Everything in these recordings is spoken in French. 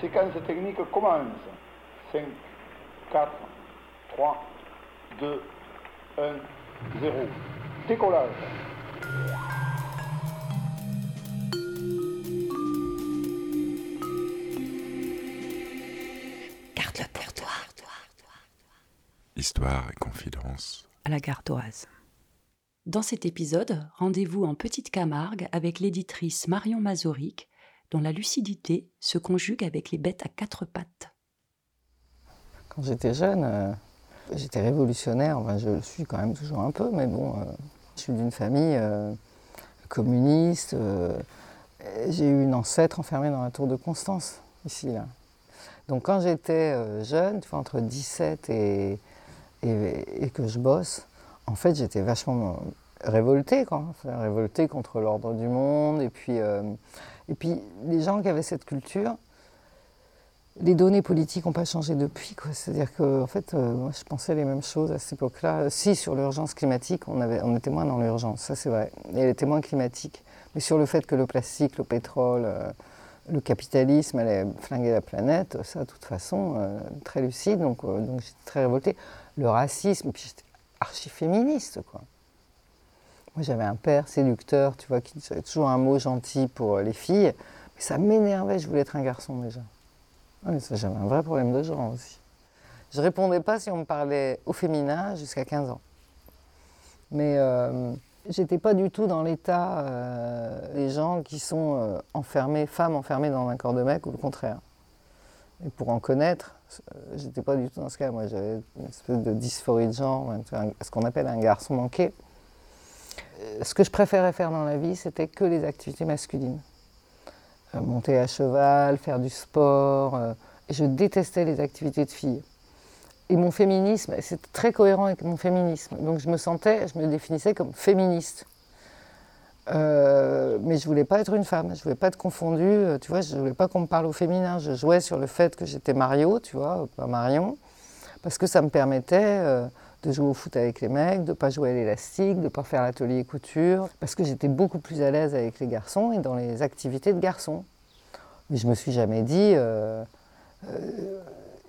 séquence technique commence. 5, 4, 3, 2, 1, 0. Décollage. Garde-le pour toi. Histoire et confidence. À la gardoise. Dans cet épisode, rendez-vous en Petite Camargue avec l'éditrice Marion Mazoric, dont la lucidité se conjugue avec les bêtes à quatre pattes. Quand j'étais jeune, euh, j'étais révolutionnaire, enfin, je le suis quand même toujours un peu, mais bon, euh, je suis d'une famille euh, communiste. j'ai eu une ancêtre enfermée dans la tour de Constance, ici, là. Donc quand j'étais jeune, tu vois, entre 17 et, et, et que je bosse, en fait, j'étais vachement révoltée, quoi. Révoltée contre l'ordre du monde. Et puis, et puis, les gens qui avaient cette culture, les données politiques n'ont pas changé depuis. C'est-à-dire que, en fait, euh, moi, je pensais les mêmes choses à cette époque-là. Si, sur l'urgence climatique, on, était moins dans l'urgence, ça c'est vrai. Et elle était moins climatique. Mais sur le fait que le plastique, le pétrole, euh, le capitalisme allait flinguer la planète, ça, de toute façon, euh, très lucide. Donc, donc j'étais très révoltée. Le racisme, puis j'étais archi-féministe, quoi. Moi, j'avais un père séducteur, tu vois, qui avait toujours un mot gentil pour euh, les filles. Mais ça m'énervait, je voulais être un garçon déjà. Ah, j'avais un vrai problème de genre aussi. Je répondais pas si on me parlait au féminin jusqu'à 15 ans. Mais euh, j'étais pas du tout dans l'état euh, des gens qui sont enfermés, femmes enfermées dans un corps de mec ou le contraire. Et pour en connaître, j'étais pas du tout dans ce cas. Moi, j'avais une espèce de dysphorie de genre, ce qu'on appelle un garçon manqué. Euh, Ce que je préférais faire dans la vie, c'était que les activités masculines. Euh, monter à cheval, faire du sport. euh, je détestais les activités de filles. Et mon féminisme, c'était très cohérent avec mon féminisme. Donc je me sentais, je me définissais comme féministe. Mais je voulais pas être une femme, je voulais pas être confondue, tu vois, je voulais pas qu'on me parle au féminin. Je jouais sur le fait que j'étais Mario, tu vois, pas Marion, parce que ça me permettait de jouer au foot avec les mecs, de pas jouer à l'élastique, de pas faire l'atelier couture, parce que j'étais beaucoup plus à l'aise avec les garçons et dans les activités de garçons. Mais je me suis jamais dit, euh, euh,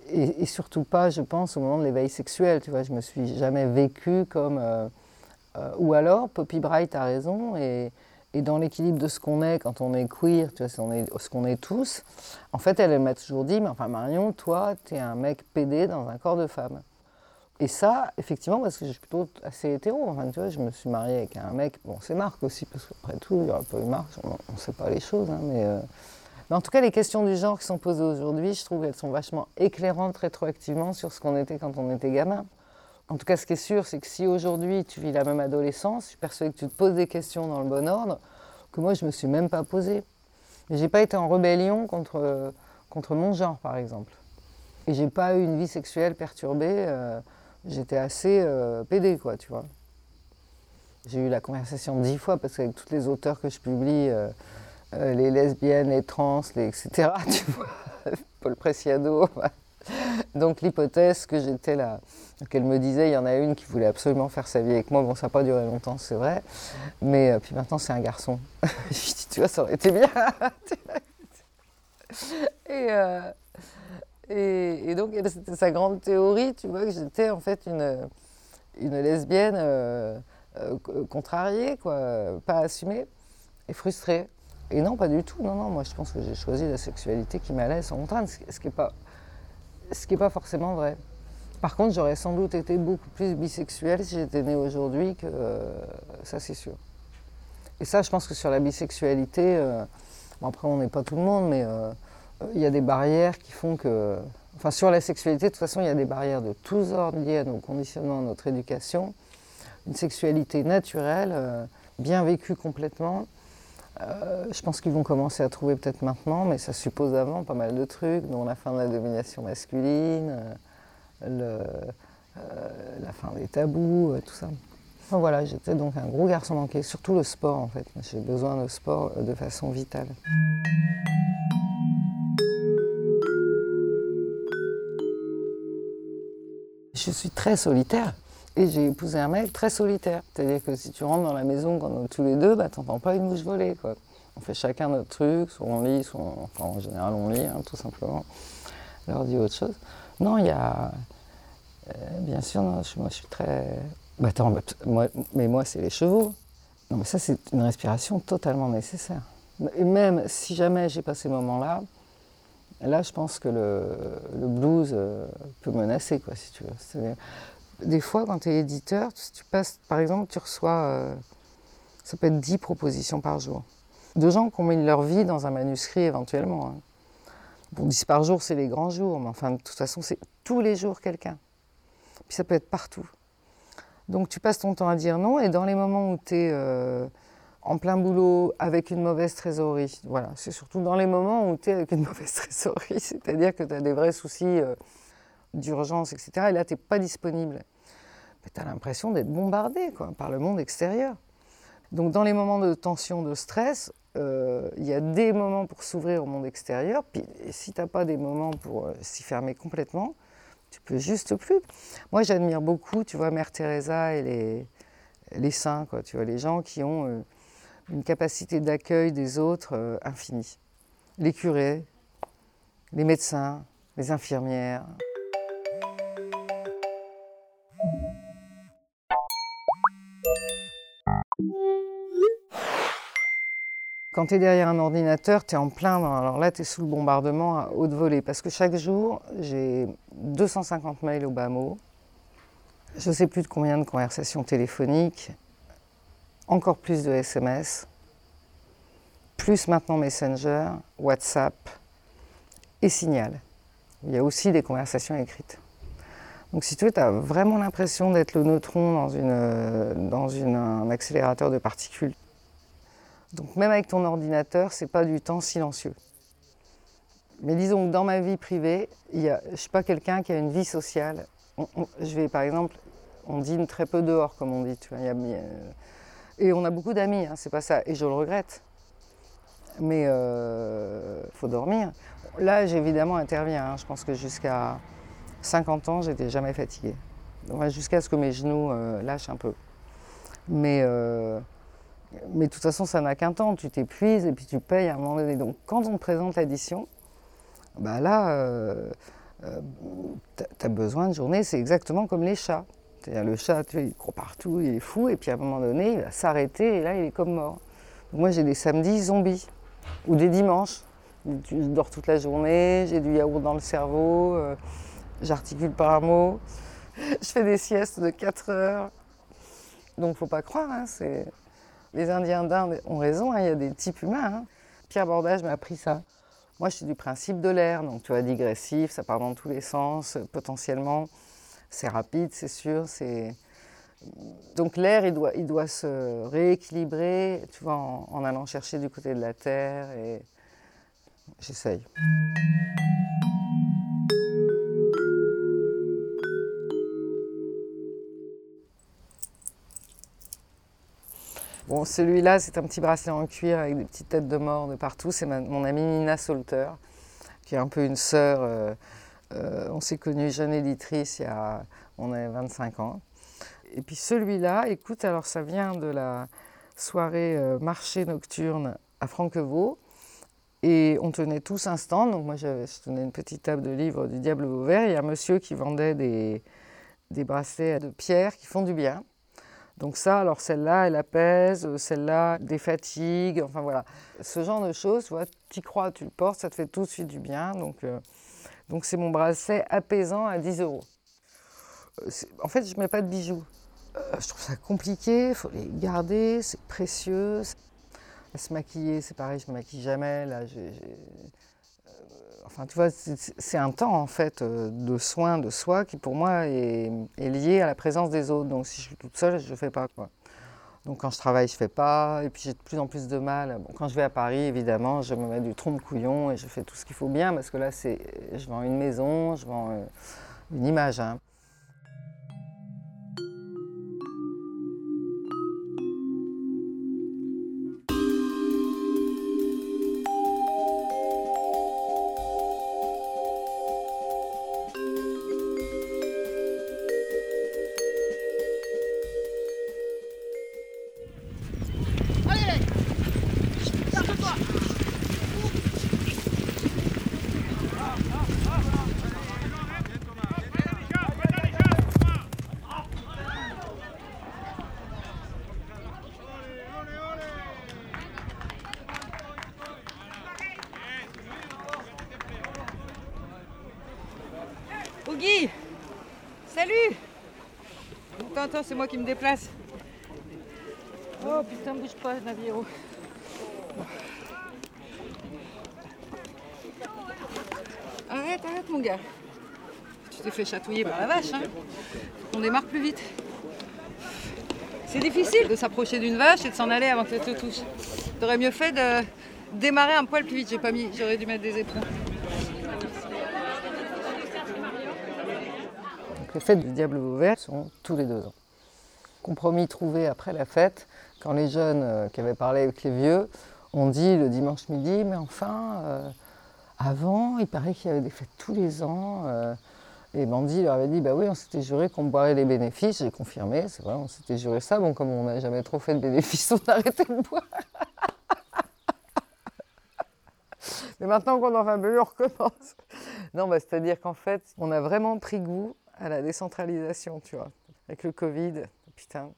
et, surtout pas, je pense, au moment de l'éveil sexuel, tu vois, je me suis jamais vécue comme. euh, ou alors, Poppy Bright a raison, et, et dans l'équilibre de ce qu'on est quand on est queer, tu vois, ce qu'on est tous, en fait, elle, elle m'a toujours dit, mais enfin Marion, toi, t'es un mec pédé dans un corps de femme. Et ça, effectivement, parce que suis plutôt assez hétéro, enfin, tu vois, je me suis mariée avec un mec, bon, c'est Marc aussi, parce qu'après tout, il n'y aurait pas eu Marc, on ne sait pas les choses, hein, mais... euh, mais en tout cas, les questions du genre qui sont posées aujourd'hui, je trouve qu'elles sont vachement éclairantes rétroactivement sur ce qu'on était quand on était gamin. En tout cas, ce qui est sûr, c'est que si aujourd'hui tu vis la même adolescence, je suis persuadée que tu te poses des questions dans le bon ordre que moi je me suis même pas posée. Mais j'ai pas été en rébellion contre, contre mon genre, par exemple. Et j'ai pas eu une vie sexuelle perturbée. euh, J'étais assez euh, pédée, quoi, tu vois. J'ai eu la conversation dix fois parce qu'avec tous les auteurs que je publie, euh, euh, les lesbiennes, les trans, les etc., tu vois, Paul Preciado. Donc l'hypothèse que j'étais là, qu'elle me disait, il y en a une qui voulait absolument faire sa vie avec moi. Bon, ça n'a pas duré longtemps, c'est vrai. Mais euh, puis maintenant, c'est un garçon. je dis, tu vois, ça aurait été bien. et, et, donc, elle, c'était sa grande théorie, tu vois, que j'étais en fait une, une lesbienne euh, euh, contrariée, quoi, pas assumée et frustrée. Et non, pas du tout. Non, non, moi je pense que j'ai choisi la sexualité qui m'allait sans contrainte, ce qui n'est pas, pas forcément vrai. Par contre, j'aurais sans doute été beaucoup plus bisexuelle si j'étais née aujourd'hui que euh, ça, c'est sûr. Et ça, je pense que sur la bisexualité, bon, après, on n'est pas tout le monde, mais il y a des barrières qui font que. Enfin, sur la sexualité, de toute façon, il y a des barrières de tous ordres liées à nos conditionnements, à notre éducation. Une sexualité naturelle, euh, bien vécue complètement. Euh, je pense qu'ils vont commencer à trouver peut-être maintenant, mais ça suppose avant pas mal de trucs, dont la fin de la domination masculine, euh, la fin des tabous, tout ça. Enfin, voilà, j'étais donc un gros garçon manqué, surtout le sport en fait. J'ai besoin de sport de façon vitale. Je suis très solitaire. Et j'ai épousé un mec très solitaire. C'est-à-dire que si tu rentres dans la maison quand on est tous les deux, bah, t'entends pas une mouche voler. Quoi. On fait chacun notre truc, soit on lit, soit enfin, en général on lit, hein, tout simplement. Leur dit autre chose. Non, il y a. Euh, bien sûr, moi je suis très. Bah, attends, moi, mais moi c'est les chevaux. Non, mais ça c'est une respiration totalement nécessaire. Et même si jamais j'ai pas ces moments-là, là je pense que le, blues euh, peut menacer, quoi, si tu veux. Des fois, quand tu es éditeur, tu passes, par exemple, tu reçois, euh, ça peut être 10 propositions par jour, de gens qui ont mis leur vie dans un manuscrit éventuellement. Hein. Bon, 10 par jour, c'est les grands jours, mais enfin, de toute façon, c'est tous les jours quelqu'un. Puis ça peut être partout. Donc tu passes ton temps à dire non, et dans les moments où tu es euh, en plein boulot avec une mauvaise trésorerie, voilà, c'est surtout dans les moments où tu es avec une mauvaise trésorerie, c'est-à-dire que tu as des vrais soucis euh, d'urgence, etc., et là, tu n'es pas disponible. Tu as l'impression d'être bombardé par le monde extérieur. Donc dans les moments de tension, de stress, euh, il y a des moments pour s'ouvrir au monde extérieur, puis si tu n'as pas des moments pour s'y fermer complètement, tu peux juste plus. Moi, j'admire beaucoup, tu vois, Mère Teresa et les, les saints, quoi, tu vois, les gens qui ont euh, une capacité d'accueil des autres euh, infinie. Les curés, les médecins, les infirmières. Quand tu es derrière un ordinateur, tu es en plein. Alors là, tu es sous le bombardement à haute volée. Parce que chaque jour, j'ai 250 mails au bas mot. Je ne sais plus de combien de conversations téléphoniques. Encore plus de SMS. Plus maintenant Messenger, WhatsApp et Signal. Il y a aussi des conversations écrites. Donc si tu veux, tu as vraiment l'impression d'être le neutron dans, un accélérateur de particules. Donc même avec ton ordinateur, c'est pas du temps silencieux. Mais disons que dans ma vie privée, il y a, je suis pas quelqu'un qui a une vie sociale. je vais par exemple, on dîne très peu dehors, comme on dit. Et on a beaucoup d'amis, hein, c'est pas ça. Et je le regrette. Mais il euh, faut dormir. L'âge évidemment intervient. Hein. Je pense que jusqu'à 50 ans, j'étais jamais fatiguée. Jusqu'à ce que mes genoux euh, lâchent un peu. Mais euh, mais de toute façon, ça n'a qu'un temps. Tu t'épuises et puis tu payes à un moment donné. Donc, quand on te présente l'addition, bah là, tu as besoin de journée. C'est exactement comme les chats. Le chat, il court partout, il est fou, et puis à un moment donné, il va s'arrêter et là, il est comme mort. moi, j'ai des samedis zombies ou des dimanches. Tu dors toute la journée, j'ai du yaourt dans le cerveau, euh, j'articule pas un mot, je fais des siestes de 4 heures. Donc, faut pas croire, hein, les Indiens d'Inde ont raison, hein, il y a des types humains. Hein. Pierre Bordage m'a appris ça. Moi, je suis du principe de l'air, donc tu vois, digressif, ça part dans tous les sens, potentiellement. C'est rapide, c'est sûr. Donc l'air, il doit, il doit se rééquilibrer, tu vois, en, en allant chercher du côté de la terre. Et j'essaye. Bon, celui-là, c'est un petit bracelet en cuir avec des petites têtes de mort de partout. C'est mon amie Nina Solter, qui est un peu une sœur. Euh, euh, on s'est connus jeune éditrice il y a, on avait 25 ans. Et puis celui-là, écoute, alors ça vient de la soirée euh, marché nocturne à Franquevaux. Et on tenait tous un stand. Donc moi, je tenais une petite table de livres du Diable Vauvert. Il y a un monsieur qui vendait des, des bracelets de pierre qui font du bien. Donc ça, alors celle-là, elle apaise, celle-là, des fatigues, enfin voilà. Ce genre de choses, tu vois, tu crois, tu le portes, ça te fait tout de suite du bien. Donc euh, donc c'est mon bracelet apaisant à 10 euros. Euh, en fait, je ne mets pas de bijoux. Euh, je trouve ça compliqué, il faut les garder, c'est précieux. se maquiller, c'est pareil, je ne me maquille jamais. Là, Enfin, tu vois, c'est un temps en fait euh, de soins de soi qui pour moi est, lié à la présence des autres. Donc si je suis toute seule, je ne fais pas quoi. Donc quand je travaille, je fais pas. Et puis j'ai de plus en plus de mal. quand je vais à Paris, évidemment, je me mets du trompe-couillon et je fais tout ce qu'il faut bien parce que là, c'est, je vends une maison, je vends euh, une image. Hein. Guy Salut Attends, attends, c'est moi qui me déplace. Oh putain, bouge pas, Naviero. Arrête, arrête mon gars. Tu t'es fait chatouiller par la vache, hein On démarre plus vite. C'est difficile de s'approcher d'une vache et de s'en aller avant qu'elle te touche. T'aurais mieux fait de démarrer un poil plus vite. J'ai pas mis, j'aurais dû mettre des éperons. Fêtes du Diable Vauvert sont tous les deux ans. Compromis trouvé après la fête, quand les jeunes euh, qui avaient parlé avec les vieux ont dit le dimanche midi, mais enfin, euh, avant, il paraît qu'il y avait des fêtes tous les ans. euh, et Mandy leur avait dit, bah oui, on s'était juré qu'on boirait les bénéfices. J'ai confirmé, c'est vrai, on s'était juré ça. Bon, comme on n'a jamais trop fait de bénéfices, on a arrêté de boire. Mais maintenant qu'on en va mieux, on recommence. Non, bah, c'est-à-dire qu'en fait, on a vraiment pris goût à la décentralisation, tu vois. Avec le Covid, putain.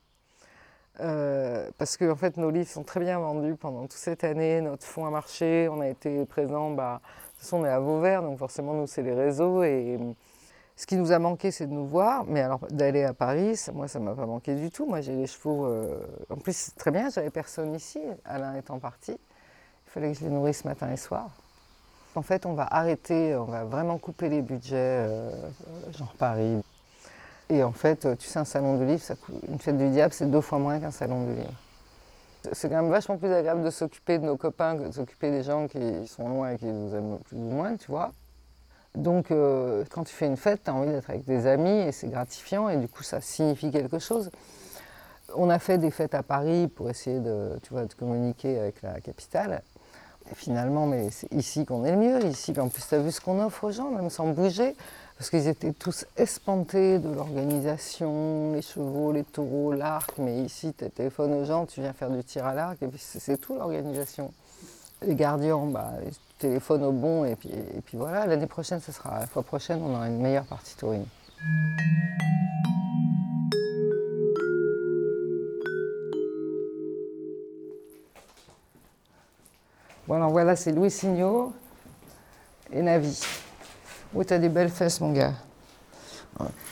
Euh, parce que en fait, nos livres sont très bien vendus pendant toute cette année. Notre fonds a marché. On a été présents. Bah, de toute façon, on est à Vauvert, donc forcément, nous, c'est les réseaux. Et ce qui nous a manqué, c'est de nous voir. Mais alors, d'aller à Paris, moi, ça m'a pas manqué du tout. Moi, j'ai les chevaux. euh, En plus, très bien. J'avais personne ici. Alain étant parti. Il fallait que je les nourrisse matin et soir. En fait, on va arrêter, on va vraiment couper les budgets, euh, genre Paris. Et en fait, tu sais, un salon du livre, ça coûte- une fête du diable, c'est deux fois moins qu'un salon du livre. C'est quand même vachement plus agréable de s'occuper de nos copains que de s'occuper des gens qui sont loin et qui nous aiment plus ou moins, tu vois. Donc, euh, quand tu fais une fête, tu as envie d'être avec des amis et c'est gratifiant et du coup, ça signifie quelque chose. On a fait des fêtes à Paris pour essayer de, tu vois, de communiquer avec la capitale. Finalement, mais c'est ici qu'on est le mieux, ici. En plus, tu as vu ce qu'on offre aux gens, même sans bouger, parce qu'ils étaient tous espantés de l'organisation, les chevaux, les taureaux, l'arc. Mais ici, tu téléphones aux gens, tu viens faire du tir à l'arc, et puis c'est tout l'organisation. Les gardiens, bah, tu téléphones au bon, et puis, et puis voilà. L'année prochaine, ce sera, la fois prochaine, on aura une meilleure partie touring. Alors voilà, c'est Louis Signot et Navi. Oui, t'as des belles fesses, mon gars.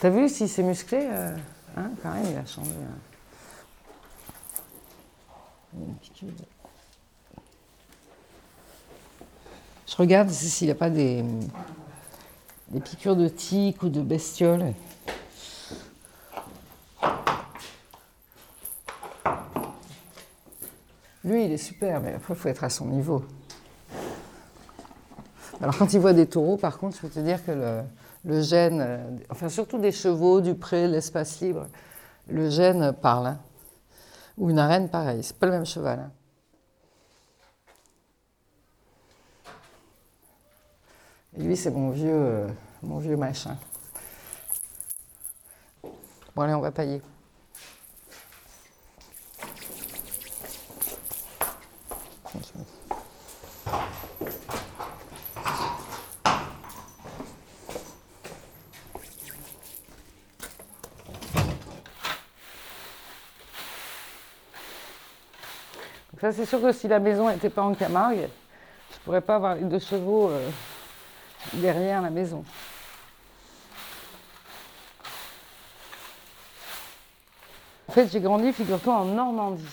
T'as vu si c'est musclé euh, hein, Quand même, il a changé. hein. Je regarde si- s'il n'y a pas des, piqûres de tiques ou de bestioles. Lui, il super, mais après, il faut être à son niveau. Alors, quand il voit des taureaux, par contre, je peux te dire que le, le gène, euh, enfin, surtout des chevaux, du pré, l'espace libre, le gène parle. hein. Ou une arène, pareil, c'est pas le même cheval. hein. Lui, c'est mon vieux, euh, mon vieux machin. Bon, allez, on va pailler. Donc ça, c'est sûr que si la maison n'était pas en Camargue, je ne pourrais pas avoir les deux chevaux euh, derrière la maison. En fait, j'ai grandi, figure-toi, en Normandie.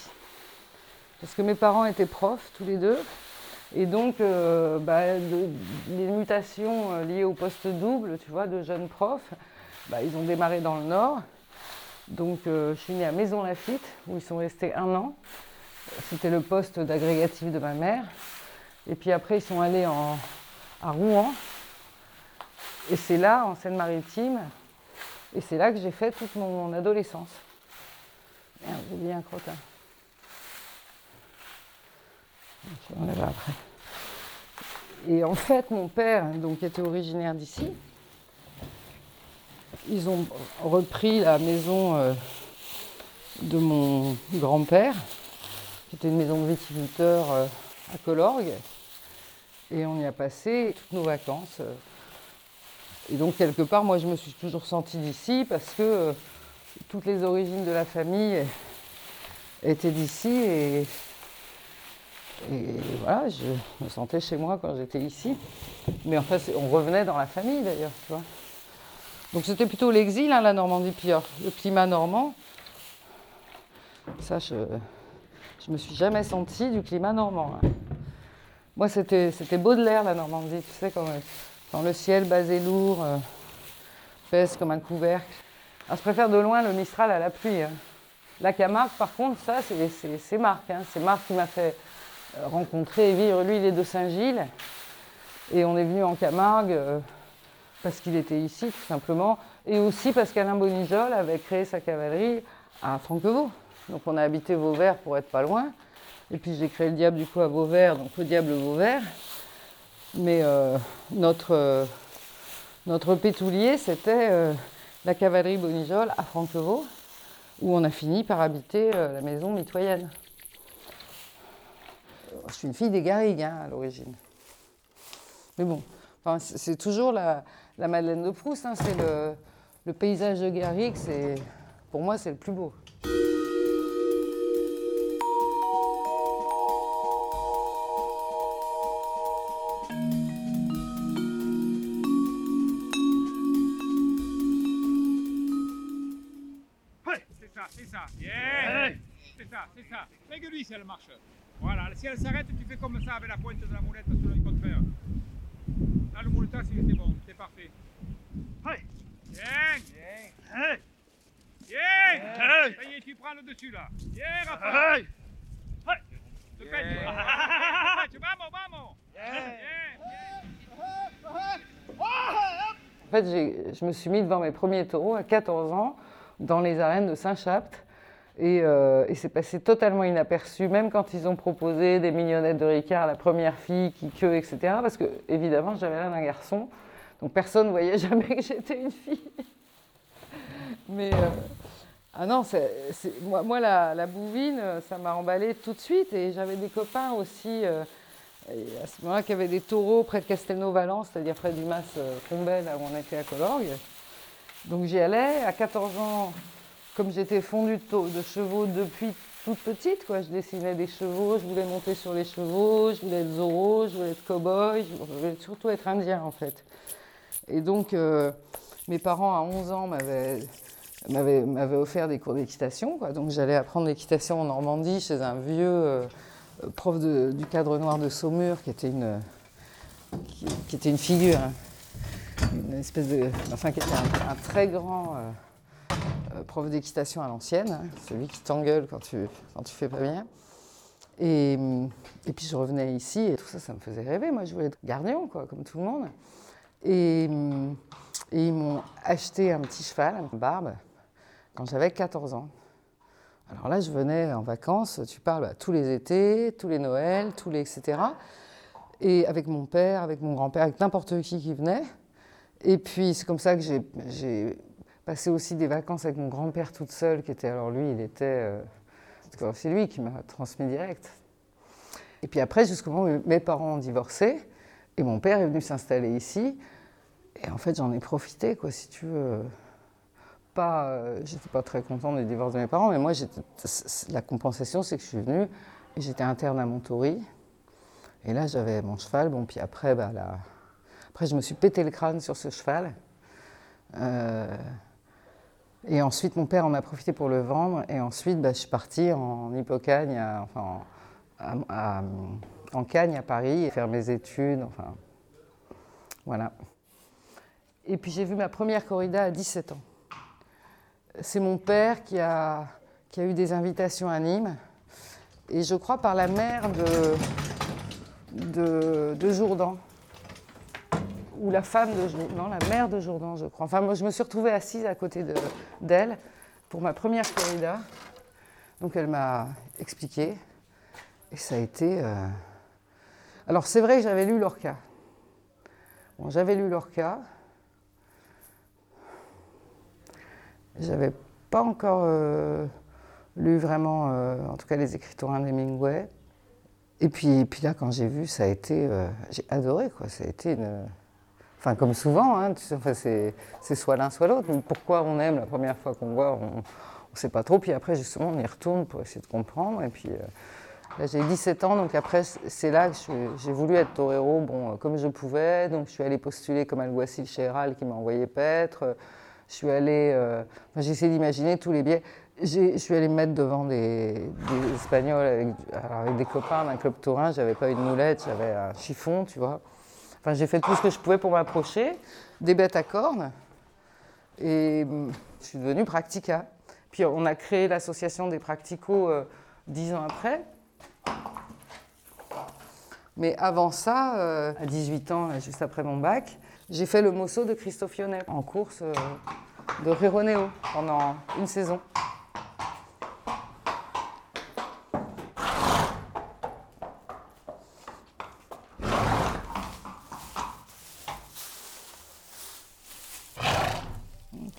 Parce que mes parents étaient profs, tous les deux. Et donc, euh, bah, les mutations euh, liées au poste double, tu vois, de jeunes profs, bah, ils ont démarré dans le Nord. Donc, euh, je suis née à Maison-Lafitte, où ils sont restés un an. C'était le poste d'agrégatif de ma mère. Et puis après, ils sont allés en- à Rouen. Et c'est là, en Seine-Maritime, et c'est là que j'ai fait toute mon adolescence. Merde, j'ai un. Après. Et en fait, mon père, donc, était originaire d'ici, ils ont repris la maison euh, de mon grand-père, qui était une maison de viticulteur euh, à Colorgue. Et on y a passé toutes nos vacances. euh. Et donc, quelque part, moi, je me suis toujours sentie d'ici parce que toutes les origines de la famille étaient d'ici. Et, et voilà, je me sentais chez moi quand j'étais ici. Mais enfin, c'est- on revenait dans la famille d'ailleurs, tu vois. Donc c'était plutôt l'exil, hein, la Normandie, puis le climat normand. Ça, je ne me suis jamais sentie du climat normand. Hein. Moi, c'était Baudelaire, la Normandie, tu sais, quand, le ciel basé lourd, euh, pèse comme un couvercle. Ah, je préfère de loin le Mistral à la pluie. Hein. La Camargue, par contre, ça, c'est Marc. Hein. C'est Marc qui m'a fait rencontrer et vivre. Lui, il est de Saint-Gilles. Et on est venu en Camargue euh, parce qu'il était ici, tout simplement. Et aussi parce qu'Alain Bonizol avait créé sa cavalerie à Franquevaux. Donc on a habité Vauvert pour être pas loin. Et puis j'ai créé le diable du coup à Vauvert, donc le diable Vauvert. Mais euh, notre, notre pétoulier, c'était la cavalerie Bonizol à Franquevaux où on a fini par habiter euh, la maison mitoyenne. Je suis une fille des Garrigues hein, à l'origine. Mais bon, c'est toujours la, Madeleine de Proust, hein, c'est le, paysage de Garrigues, pour moi c'est le plus beau. si elle marche. Voilà, si elle s'arrête, tu fais comme ça avec la pointe de la moulette sur le contraire. Là, le mouletage, c'est bon, c'est parfait. Bien. Bien. Bien Ça y est, tu prends le dessus là. Bien, Raphaël. Tu Vamos, vamos. En fait, je me suis mis devant mes premiers taureaux à 14 ans dans les arènes de Saint-Chapt. Euh, et, c'est passé totalement inaperçu, même quand ils ont proposé des mignonnettes de Ricard, la première fille qui queue, etc. Parce que, évidemment, j'avais l'air d'un garçon. Donc personne ne voyait jamais que j'étais une fille. Mais. Euh, ah non, moi, moi la, bouvine, ça m'a emballé tout de suite. Et j'avais des copains aussi, euh, à ce moment-là, qui avaient des taureaux près de Castelnau-Valence, c'est-à-dire près du Mas Combel, là où on était à Colorgue. Donc j'y allais. À 14 ans, comme j'étais fondue de, chevaux depuis toute petite, quoi, je dessinais des chevaux, je voulais monter sur les chevaux, je voulais être Zorro, je voulais être cow-boy, je voulais surtout être indien en fait. Et donc, euh, mes parents à 11 ans m'avaient offert des cours d'équitation. Donc j'allais apprendre l'équitation en Normandie chez un vieux euh, prof du cadre noir de Saumur qui était une, qui, était une figure, hein. une espèce de, enfin qui était un, très grand euh, prof d'équitation à l'ancienne, hein, celui qui t'engueule quand tu, quand tu fais pas bien. Et, et, puis je revenais ici et tout ça, ça me faisait rêver. Moi, je voulais être gardien, quoi, comme tout le monde. Et, ils m'ont acheté un petit cheval, une barbe, quand j'avais 14 ans. Alors là, je venais en vacances, tu parles tous les étés, tous les Noëls, tous les etc. Et avec mon père, avec mon grand-père, avec n'importe qui qui venait. Et puis c'est comme ça que j'ai passé aussi des vacances avec mon grand-père toute seule, qui était, alors lui, il était, euh, c'est lui qui m'a transmis direct. Et puis après, jusqu'au moment où mes parents ont divorcé, et mon père est venu s'installer ici, et en fait, j'en ai profité, quoi, si tu veux. Pas, euh, j'étais pas très contente du divorce de mes parents, mais moi, la compensation, c'est que je suis venue et j'étais interne à Montori. Et là, j'avais mon cheval. Bon, puis après, bah, là, après, je me suis pété le crâne sur ce cheval. Euh, et ensuite, mon père en a profité pour le vendre. Et ensuite, bah, je suis partie en Hippocagne, enfin, en Cagne à Paris, faire mes études. Enfin, voilà. Et puis j'ai vu ma première corrida à 17 ans. C'est mon père qui a, qui a eu des invitations à Nîmes. Et je crois par la mère de, de, de Jourdan ou la femme de Jourdan, la mère de Jourdan, je crois. Enfin, moi, je me suis retrouvée assise à côté d'elle pour ma première corrida. Donc, elle m'a expliqué. Et ça a été. Euh, alors, c'est vrai que j'avais lu Lorca. Bon, j'avais lu Lorca. J'avais pas encore euh, lu vraiment, euh, en tout cas, les écritures d'Hemingway. Et puis, puis là, quand j'ai vu, ça a été. j'ai adoré, quoi. Ça a été une Enfin, comme souvent, hein, c'est soit l'un, soit l'autre. Pourquoi on aime la première fois qu'on voit, on ne sait pas trop. Puis après, justement, on y retourne pour essayer de comprendre. Et puis euh, j'ai 17 ans, donc après, c'est là que j'ai voulu être torero, bon, euh, comme je pouvais. Donc je suis allée postuler comme alguacil chez qui m'a envoyé paître. Je suis allée, euh, j'ai essayé d'imaginer tous les biais. Je suis allée me mettre devant des, Espagnols avec, avec des copains d'un club taurin. J'avais pas une moulette, j'avais un chiffon, tu vois. Enfin, j'ai fait tout ce que je pouvais pour m'approcher. Des bêtes à cornes. Et hum, je suis devenue practica. Puis on a créé l'association des practicos euh, dix ans après. Mais avant ça, euh, à 18 ans, là, juste après mon bac, j'ai fait le Mosso de Christophe Yonnet en course euh, de Rironeo pendant une saison.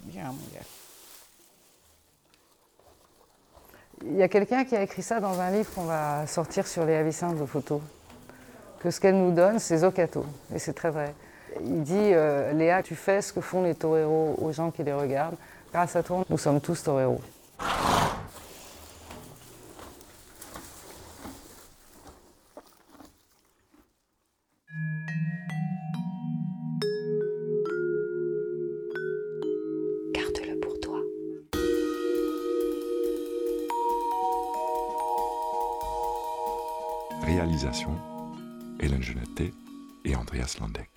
Bien, mon gars. Il y a quelqu'un qui a écrit ça dans un livre qu'on va sortir sur les avicens de photos. Que ce qu'elle nous donne, c'est Zocato. Et c'est très vrai. Il dit euh, Léa, tu fais ce que font les toreros aux gens qui les regardent. Grâce à toi, nous sommes tous toreros. Icelandic.